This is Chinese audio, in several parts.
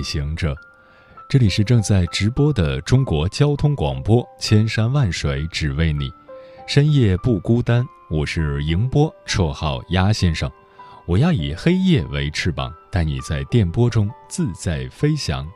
位夜行者，这里是正在直播的中国交通广播，千山万水只为你，深夜不孤单。我是迎波，绰号鸭先生。我要以黑夜为翅膀，带你在电波中自在飞翔。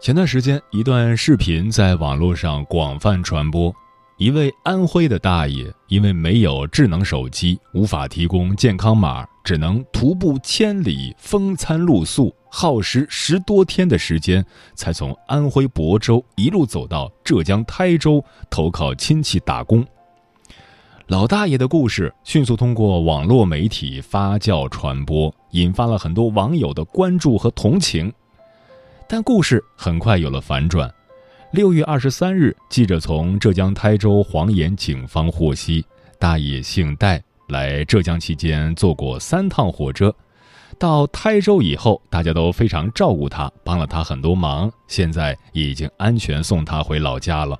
前段时间，一段视频在网络上广泛传播。一位安徽的大爷，因为没有智能手机，无法提供健康码，只能徒步千里，风餐露宿，耗时十多天的时间，才从安徽亳州一路走到浙江台州投靠亲戚打工。老大爷的故事迅速通过网络媒体发酵传播，引发了很多网友的关注和同情。但故事很快有了反转。六月二十三日，记者从浙江台州黄岩警方获悉，大爷姓戴，来浙江期间坐过三趟火车。到台州以后，大家都非常照顾他，帮了他很多忙。现在已经安全送他回老家了。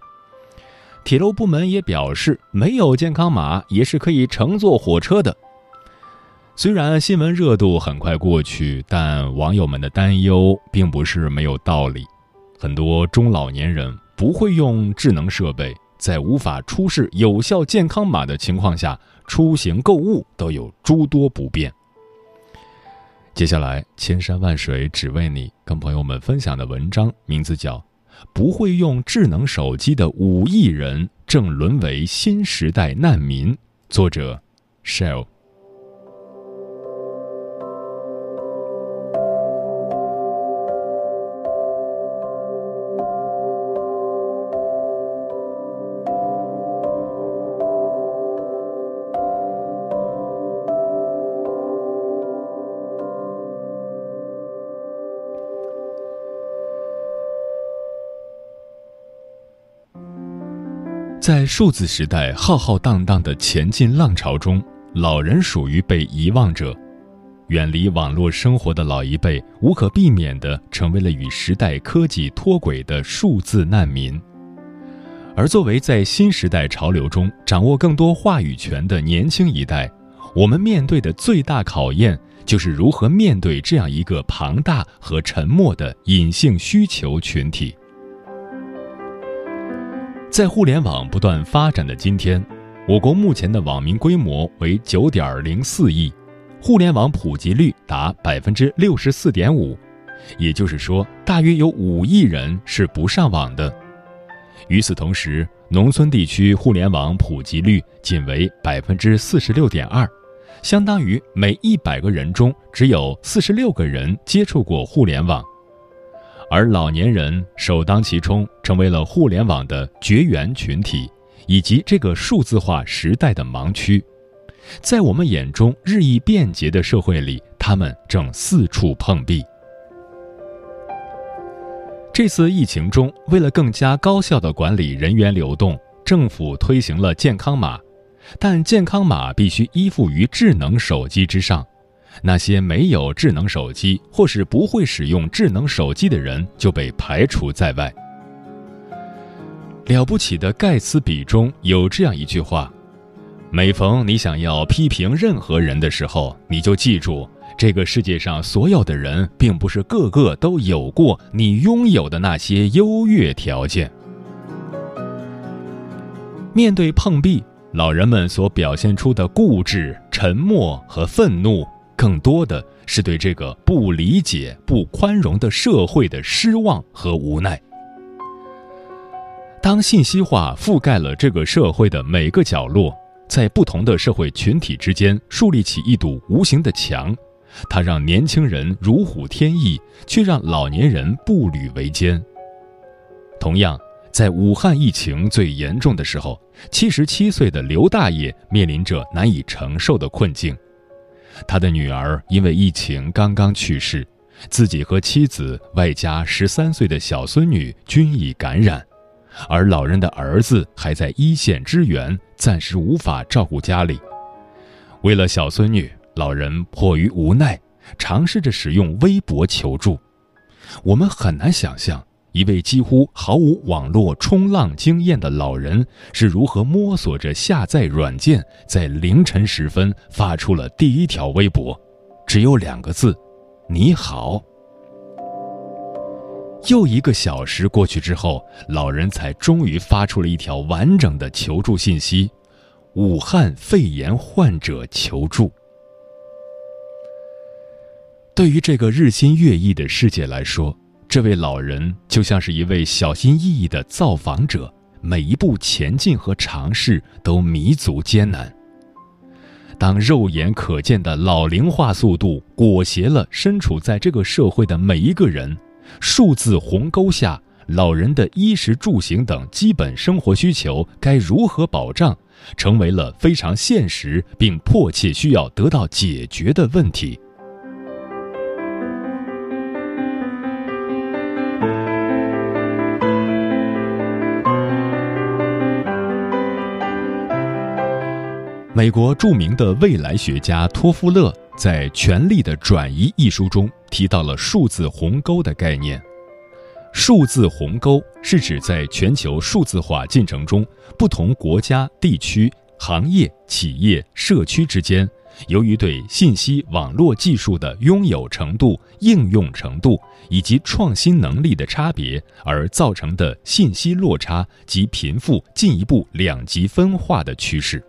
铁路部门也表示，没有健康码也是可以乘坐火车的。虽然新闻热度很快过去，但网友们的担忧并不是没有道理。很多中老年人不会用智能设备，在无法出示有效健康码的情况下出行购物都有诸多不便。接下来，千山万水只为你，跟朋友们分享的文章名字叫《不会用智能手机的五亿人正沦为新时代难民》，作者：Shell。在数字时代浩浩荡荡的前进浪潮中，老人属于被遗忘者。远离网络生活的老一辈，无可避免地成为了与时代科技脱轨的数字难民。而作为在新时代潮流中掌握更多话语权的年轻一代，我们面对的最大考验，就是如何面对这样一个庞大和沉默的隐性需求群体。在互联网不断发展的今天，我国目前的网民规模为九点零四亿，互联网普及率达百分之六十四点五，也就是说，大约有五亿人是不上网的。与此同时，农村地区互联网普及率仅为百分之四十六点二，相当于每一百个人中只有四十六个人接触过互联网。而老年人首当其冲，成为了互联网的绝缘群体，以及这个数字化时代的盲区。在我们眼中日益便捷的社会里，他们正四处碰壁。这次疫情中，为了更加高效地管理人员流动，政府推行了健康码，但健康码必须依附于智能手机之上。那些没有智能手机或是不会使用智能手机的人就被排除在外。了不起的盖茨比中有这样一句话：每逢你想要批评任何人的时候，你就记住，这个世界上所有的人并不是个个都有过你拥有的那些优越条件。面对碰壁，老人们所表现出的固执、沉默和愤怒。更多的是对这个不理解、不宽容的社会的失望和无奈。当信息化覆盖了这个社会的每个角落，在不同的社会群体之间树立起一堵无形的墙，它让年轻人如虎添翼，却让老年人步履维艰。同样，在武汉疫情最严重的时候，七十七岁的刘大爷面临着难以承受的困境。他的女儿因为疫情刚刚去世，自己和妻子外加十三岁的小孙女均已感染，而老人的儿子还在一线支援，暂时无法照顾家里。为了小孙女，老人迫于无奈，尝试着使用微博求助。我们很难想象。一位几乎毫无网络冲浪经验的老人是如何摸索着下载软件，在凌晨时分发出了第一条微博，只有两个字：“你好。”又一个小时过去之后，老人才终于发出了一条完整的求助信息：“武汉肺炎患者求助。”对于这个日新月异的世界来说，这位老人就像是一位小心翼翼的造访者，每一步前进和尝试都弥足艰难。当肉眼可见的老龄化速度裹挟了身处在这个社会的每一个人，数字鸿沟下，老人的衣食住行等基本生活需求该如何保障，成为了非常现实并迫切需要得到解决的问题。美国著名的未来学家托夫勒在《权力的转移》一书中提到了数字鸿沟的概念。数字鸿沟是指在全球数字化进程中，不同国家、地区、行业、企业、社区之间，由于对信息网络技术的拥有程度、应用程度以及创新能力的差别而造成的信息落差及贫富进一步两极分化的趋势。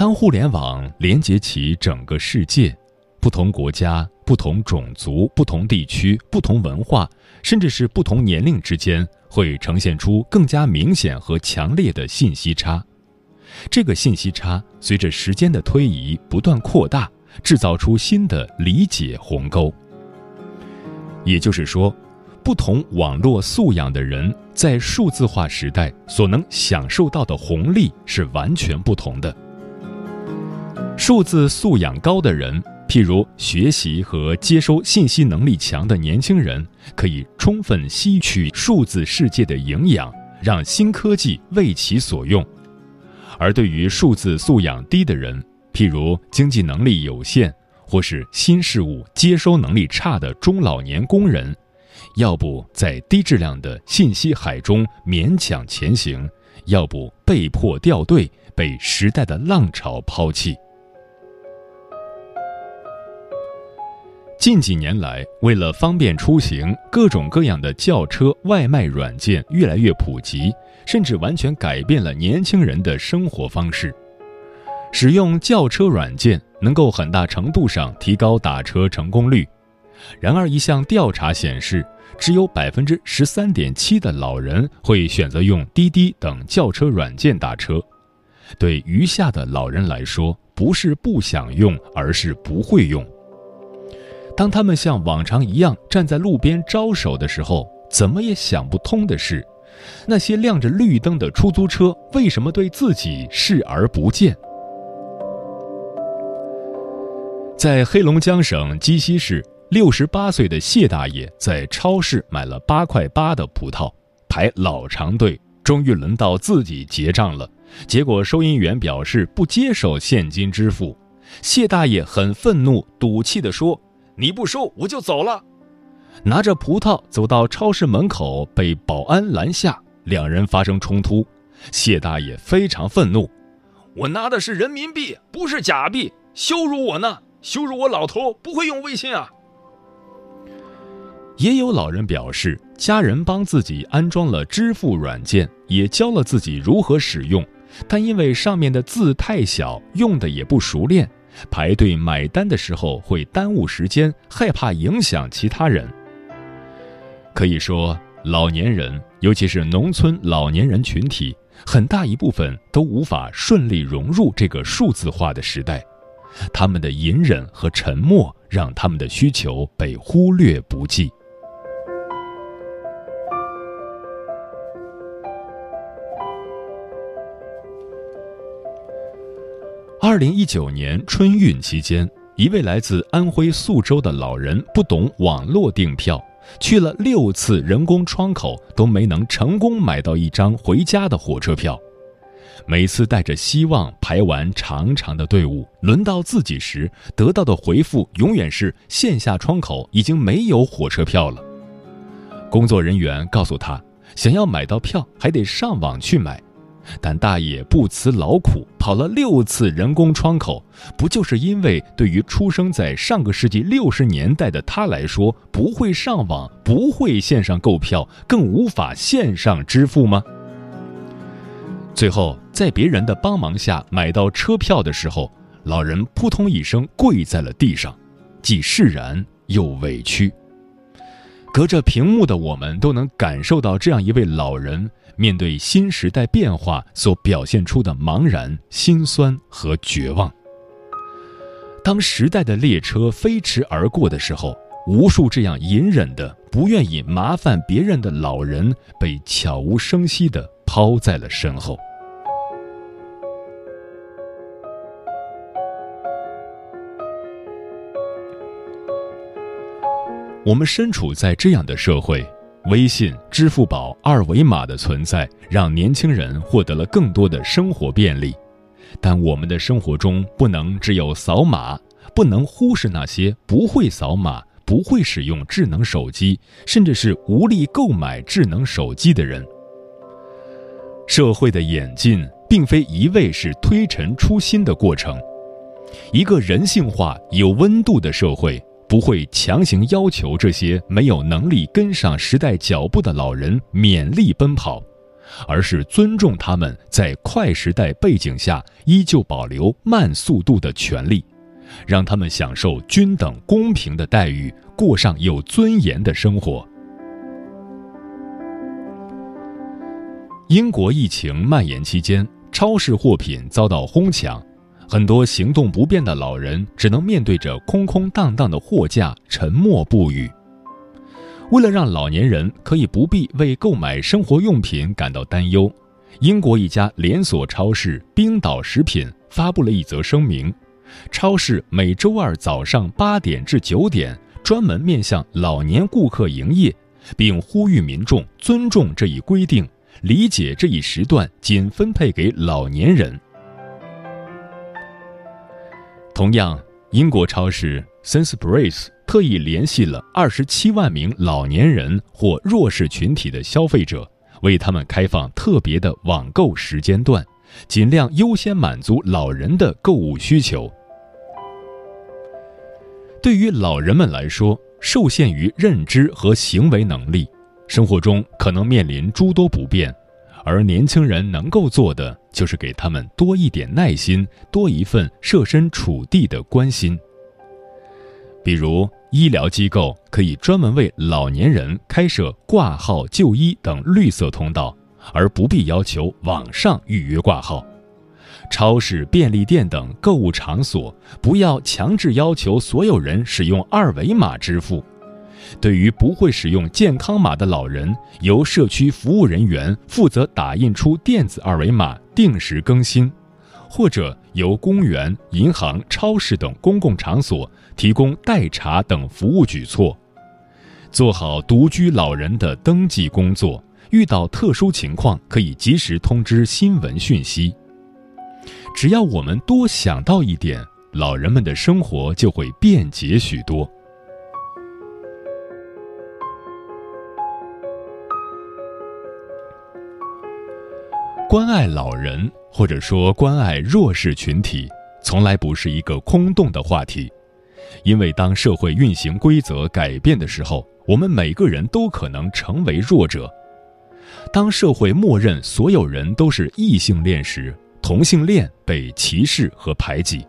当互联网连接起整个世界，不同国家、不同种族、不同地区、不同文化，甚至是不同年龄之间，会呈现出更加明显和强烈的信息差。这个信息差随着时间的推移不断扩大，制造出新的理解鸿沟。也就是说，不同网络素养的人在数字化时代所能享受到的红利是完全不同的。数字素养高的人，譬如学习和接收信息能力强的年轻人，可以充分吸取数字世界的营养，让新科技为其所用；而对于数字素养低的人，譬如经济能力有限或是新事物接收能力差的中老年工人，要不在低质量的信息海中勉强前行，要不被迫掉队，被时代的浪潮抛弃。近几年来，为了方便出行，各种各样的轿车外卖软件越来越普及，甚至完全改变了年轻人的生活方式。使用轿车软件能够很大程度上提高打车成功率。然而，一项调查显示，只有百分之十三点七的老人会选择用滴滴等轿车软件打车。对余下的老人来说，不是不想用，而是不会用。当他们像往常一样站在路边招手的时候，怎么也想不通的是，那些亮着绿灯的出租车为什么对自己视而不见？在黑龙江省鸡西市，六十八岁的谢大爷在超市买了八块八的葡萄，排老长队，终于轮到自己结账了。结果收银员表示不接受现金支付，谢大爷很愤怒，赌气地说。你不收我就走了，拿着葡萄走到超市门口，被保安拦下，两人发生冲突。谢大爷非常愤怒：“我拿的是人民币，不是假币，羞辱我呢！羞辱我老头不会用微信啊！”也有老人表示，家人帮自己安装了支付软件，也教了自己如何使用，但因为上面的字太小，用的也不熟练。排队买单的时候会耽误时间，害怕影响其他人。可以说，老年人，尤其是农村老年人群体，很大一部分都无法顺利融入这个数字化的时代。他们的隐忍和沉默，让他们的需求被忽略不计。二零一九年春运期间，一位来自安徽宿州的老人不懂网络订票，去了六次人工窗口都没能成功买到一张回家的火车票。每次带着希望排完长长的队伍，轮到自己时，得到的回复永远是线下窗口已经没有火车票了。工作人员告诉他，想要买到票还得上网去买，但大爷不辞劳苦跑了六次人工窗口，不就是因为对于出生在上个世纪六十年代的他来说，不会上网，不会线上购票，更无法线上支付吗？最后，在别人的帮忙下买到车票的时候，老人扑通一声跪在了地上，既释然又委屈。隔着屏幕的我们都能感受到这样一位老人面对新时代变化所表现出的茫然、心酸和绝望。当时代的列车飞驰而过的时候，无数这样隐忍的、不愿意麻烦别人的老人被悄无声息地抛在了身后。我们身处在这样的社会，微信、支付宝二维码的存在，让年轻人获得了更多的生活便利。但我们的生活中不能只有扫码，不能忽视那些不会扫码、不会使用智能手机，甚至是无力购买智能手机的人。社会的演进并非一味是推陈出新的过程，一个人性化、有温度的社会。不会强行要求这些没有能力跟上时代脚步的老人勉力奔跑，而是尊重他们在快时代背景下依旧保留慢速度的权利，让他们享受均等公平的待遇，过上有尊严的生活。英国疫情蔓延期间，超市货品遭到哄抢。很多行动不便的老人只能面对着空空荡荡的货架，沉默不语。为了让老年人可以不必为购买生活用品感到担忧，英国一家连锁超市冰岛食品发布了一则声明：超市每周二早上八点至九点专门面向老年顾客营业，并呼吁民众尊重这一规定，理解这一时段仅分配给老年人。同样，英国超市 Sainsbury's 特意联系了二十七万名老年人或弱势群体的消费者，为他们开放特别的网购时间段，尽量优先满足老人的购物需求。对于老人们来说，受限于认知和行为能力，生活中可能面临诸多不便。而年轻人能够做的，就是给他们多一点耐心，多一份设身处地的关心。比如，医疗机构可以专门为老年人开设挂号就医等绿色通道，而不必要求网上预约挂号。超市、便利店等购物场所不要强制要求所有人使用二维码支付。对于不会使用健康码的老人，由社区服务人员负责打印出电子二维码，定时更新；或者由公园、银行、超市等公共场所提供代查等服务举措，做好独居老人的登记工作。遇到特殊情况，可以及时通知新闻讯息。只要我们多想到一点，老人们的生活就会便捷许多。关爱老人，或者说关爱弱势群体，从来不是一个空洞的话题，因为当社会运行规则改变的时候，我们每个人都可能成为弱者。当社会默认所有人都是异性恋时，同性恋被歧视和排挤；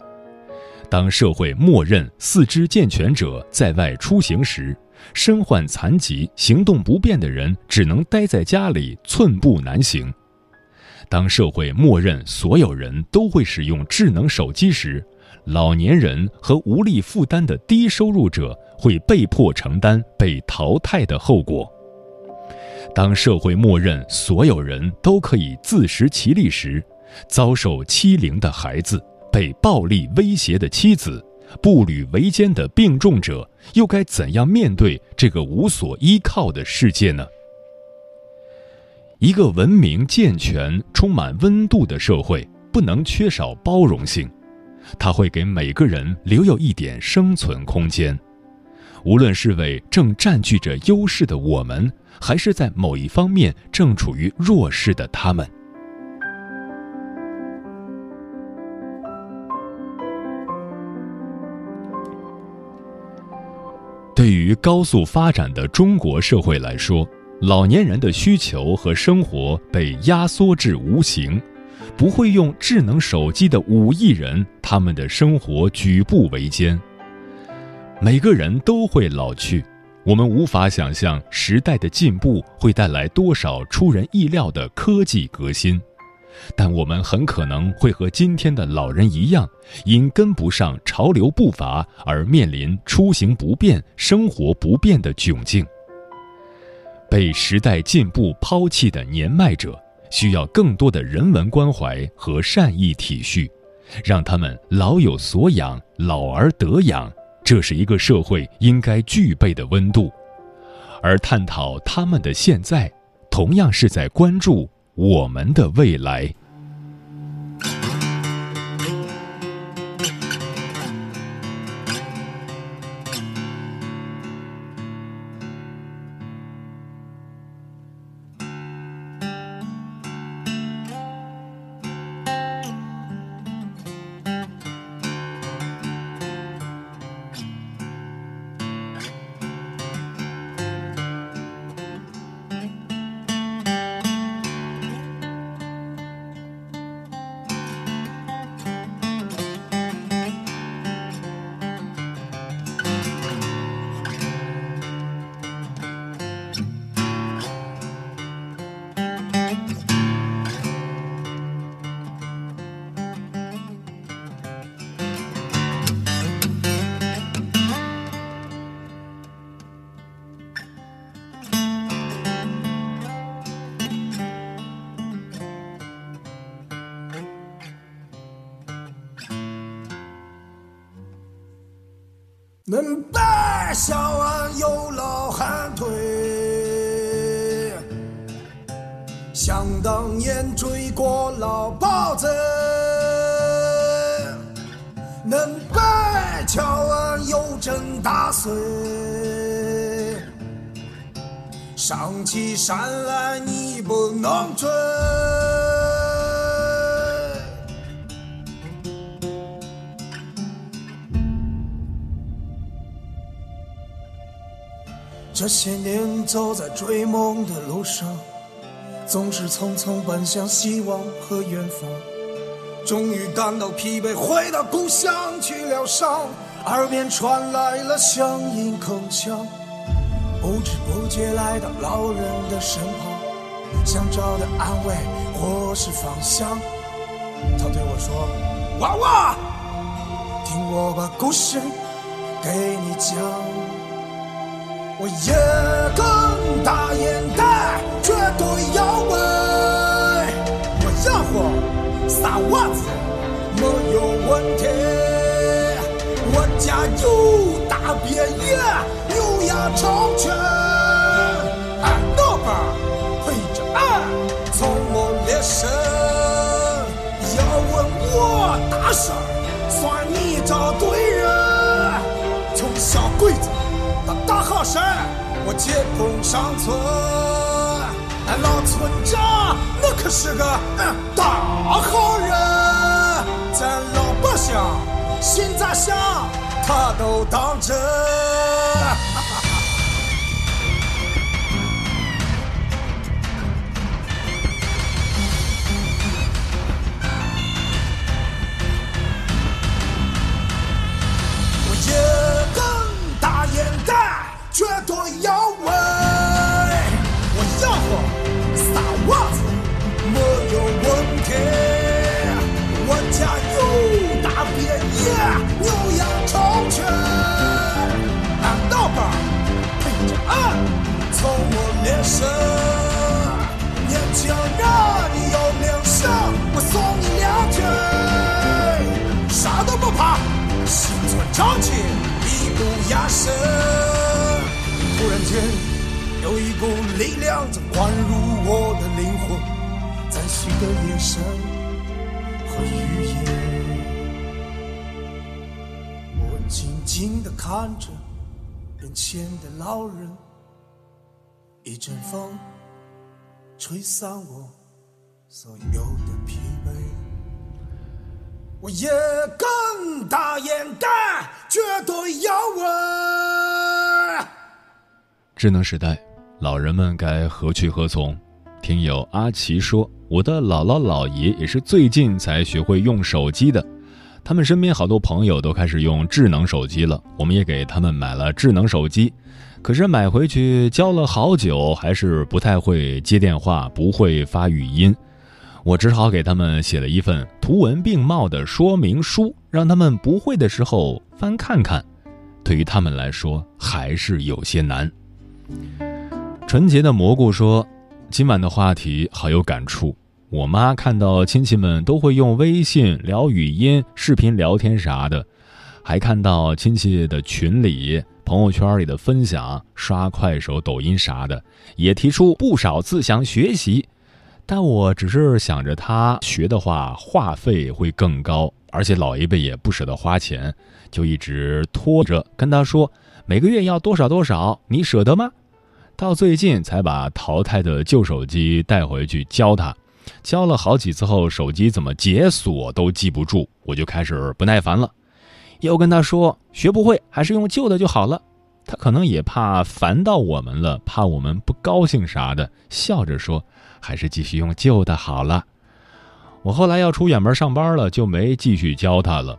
当社会默认四肢健全者在外出行时，身患残疾、行动不便的人只能待在家里，寸步难行。当社会默认所有人都会使用智能手机时，老年人和无力负担的低收入者会被迫承担被淘汰的后果。当社会默认所有人都可以自食其力时，遭受欺凌的孩子被暴力威胁的妻子，步履维艰的病重者，又该怎样面对这个无所依靠的世界呢？一个文明、健全、充满温度的社会，不能缺少包容性，它会给每个人留有一点生存空间。无论是为正占据着优势的我们，还是在某一方面正处于弱势的他们。对于高速发展的中国社会来说，老年人的需求和生活被压缩至无形，不会用智能手机的五亿人，他们的生活举步维艰。每个人都会老去，我们无法想象时代的进步会带来多少出人意料的科技革新。但我们很可能会和今天的老人一样，因跟不上潮流步伐而面临出行不便、生活不便的窘境。被时代进步抛弃的年迈者，需要更多的人文关怀和善意体恤，让他们老有所养，老而得养，这是一个社会应该具备的温度。而探讨他们的现在，同样是在关注。我们的未来。上起山来你不能追。这些年走在追梦的路上，总是匆匆奔向希望和远方。终于感到疲惫，回到故乡去疗伤，耳边传来了乡音铿锵。不知不觉来到老人的身旁，想找的安慰或是方向。他对我说：“娃娃，听我把故事给你讲。”我也跟大烟袋，绝对要问。我养活仨娃子没有问题。我家有，成全。俺老伴陪着俺从梦猎生。要问我大事儿，算你找对人。从小鬼子。大好事我接风上村，俺老村长那可是个大好人，咱老百姓心咋想，他都当真。压身。突然间，有一股力量正灌入我的灵魂，暂息的眼神和语言。我静静地看着眼前的老人，一阵风吹散我所有的疲惫。我也更大眼敢，绝对要问。智能时代，老人们该何去何从？听友阿奇说，我的姥姥姥爷也是最近才学会用手机的，他们身边好多朋友都开始用智能手机了，我们也给他们买了智能手机，可是买回去教了好久，还是不太会接电话，不会发语音。我只好给他们写了一份图文并茂的说明书，让他们不会的时候翻看看。对于他们来说，还是有些难。纯洁的蘑菇说：“今晚的话题好有感触。我妈看到亲戚们都会用微信聊语音、视频聊天啥的，还看到亲戚的群里、朋友圈里的分享，刷快手、抖音啥的，也提出不少自想学习。”但我只是想着他学的话，话费会更高，而且老一辈也不舍得花钱，就一直拖着跟他说每个月要多少多少，你舍得吗？到最近才把淘汰的旧手机带回去教他，教了好几次后，手机怎么解锁都记不住，我就开始不耐烦了，又跟他说学不会还是用旧的就好了。他可能也怕烦到我们了，怕我们不高兴啥的，笑着说。还是继续用旧的好了。我后来要出远门上班了，就没继续教他了。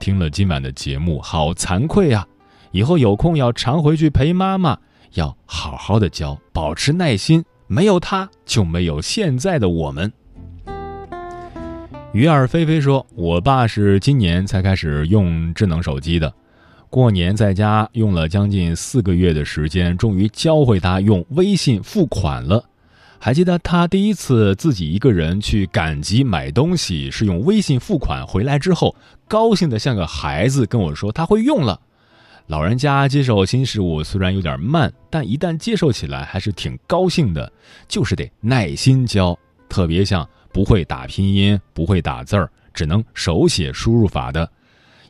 听了今晚的节目，好惭愧啊！以后有空要常回去陪妈妈，要好好的教，保持耐心。没有他，就没有现在的我们。鱼儿飞飞说：“我爸是今年才开始用智能手机的，过年在家用了将近四个月的时间，终于教会他用微信付款了。”还记得他第一次自己一个人去赶集买东西是用微信付款，回来之后高兴的像个孩子，跟我说他会用了。老人家接受新事物虽然有点慢，但一旦接受起来还是挺高兴的。就是得耐心教，特别像不会打拼音、不会打字儿、只能手写输入法的，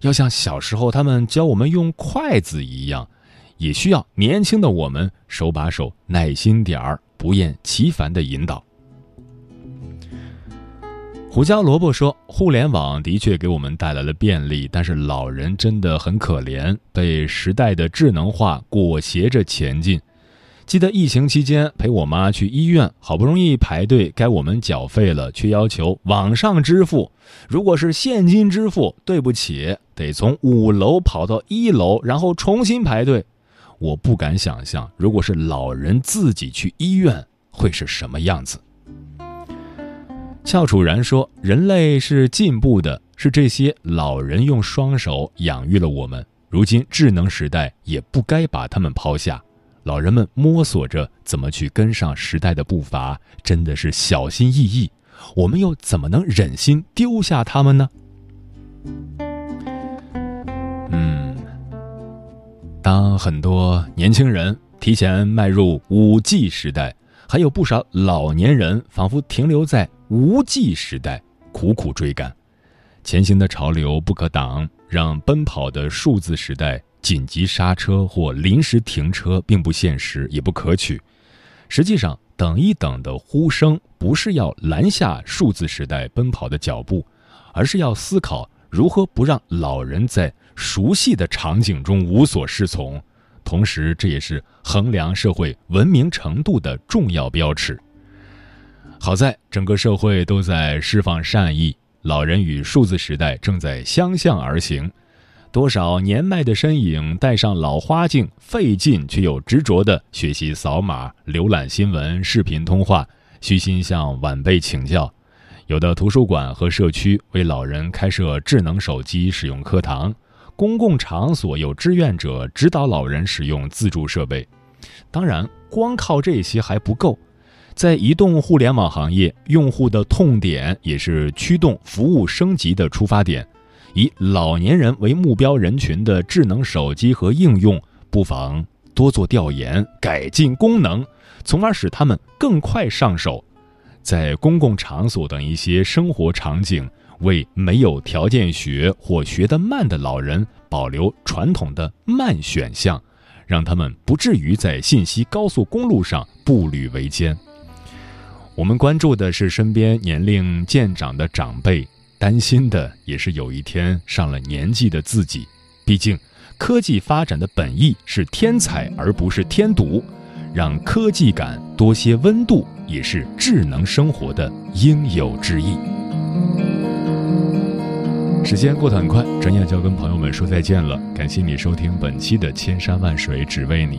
要像小时候他们教我们用筷子一样，也需要年轻的我们手把手、耐心点儿。不厌其烦的引导。胡椒萝卜说：“互联网的确给我们带来了便利，但是老人真的很可怜，被时代的智能化裹挟着前进。记得疫情期间陪我妈去医院，好不容易排队，该我们缴费了，却要求网上支付。如果是现金支付，对不起，得从五楼跑到一楼，然后重新排队。”我不敢想象，如果是老人自己去医院会是什么样子。翘楚然说：“人类是进步的，是这些老人用双手养育了我们。如今智能时代也不该把他们抛下。老人们摸索着怎么去跟上时代的步伐，真的是小心翼翼。我们又怎么能忍心丢下他们呢？”嗯当很多年轻人提前迈入五 G 时代，还有不少老年人仿佛停留在无 G 时代，苦苦追赶。前行的潮流不可挡，让奔跑的数字时代紧急刹车或临时停车并不现实，也不可取。实际上，等一等的呼声不是要拦下数字时代奔跑的脚步，而是要思考如何不让老人在。熟悉的场景中无所适从，同时这也是衡量社会文明程度的重要标尺。好在整个社会都在释放善意，老人与数字时代正在相向而行。多少年迈的身影戴上老花镜，费劲却又执着地学习扫码、浏览新闻、视频通话，虚心向晚辈请教。有的图书馆和社区为老人开设智能手机使用课堂。公共场所有志愿者指导老人使用自助设备，当然，光靠这些还不够。在移动互联网行业，用户的痛点也是驱动服务升级的出发点。以老年人为目标人群的智能手机和应用，不妨多做调研，改进功能，从而使他们更快上手。在公共场所等一些生活场景，为没有条件学或学得慢的老人保留传统的慢选项，让他们不至于在信息高速公路上步履维艰。我们关注的是身边年龄渐长的长辈，担心的也是有一天上了年纪的自己。毕竟，科技发展的本意是添彩，而不是添堵。让科技感多些温度，也是智能生活的应有之义。时间过得很快，转眼就要跟朋友们说再见了。感谢你收听本期的《千山万水只为你》。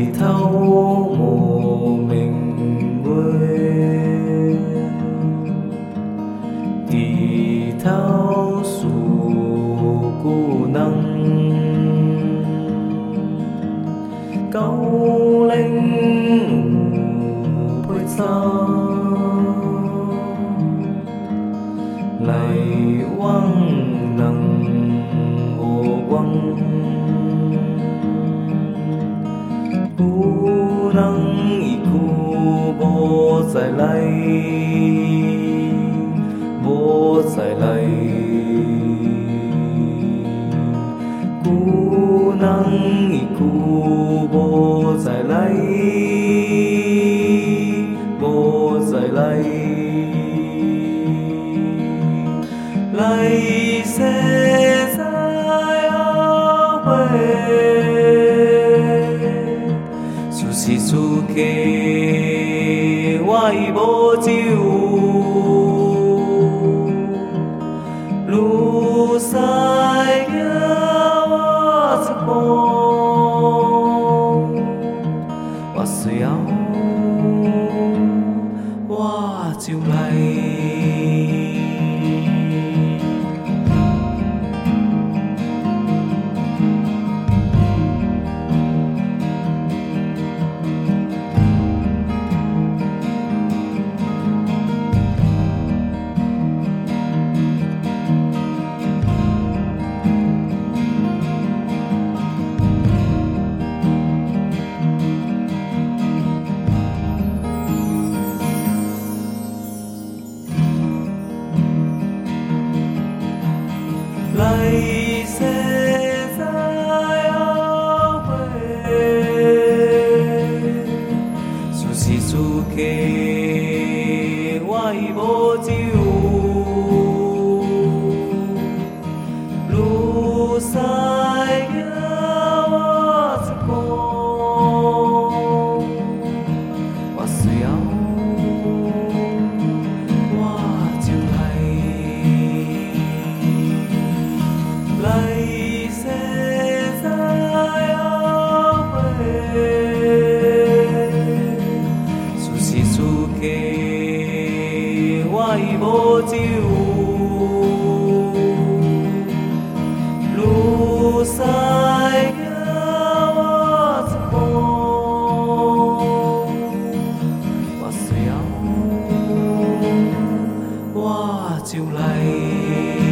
抬头无明月，低头思故人。高无再来。故人已久无再来，无再来。来世再会。是此刻，来世需要我就来。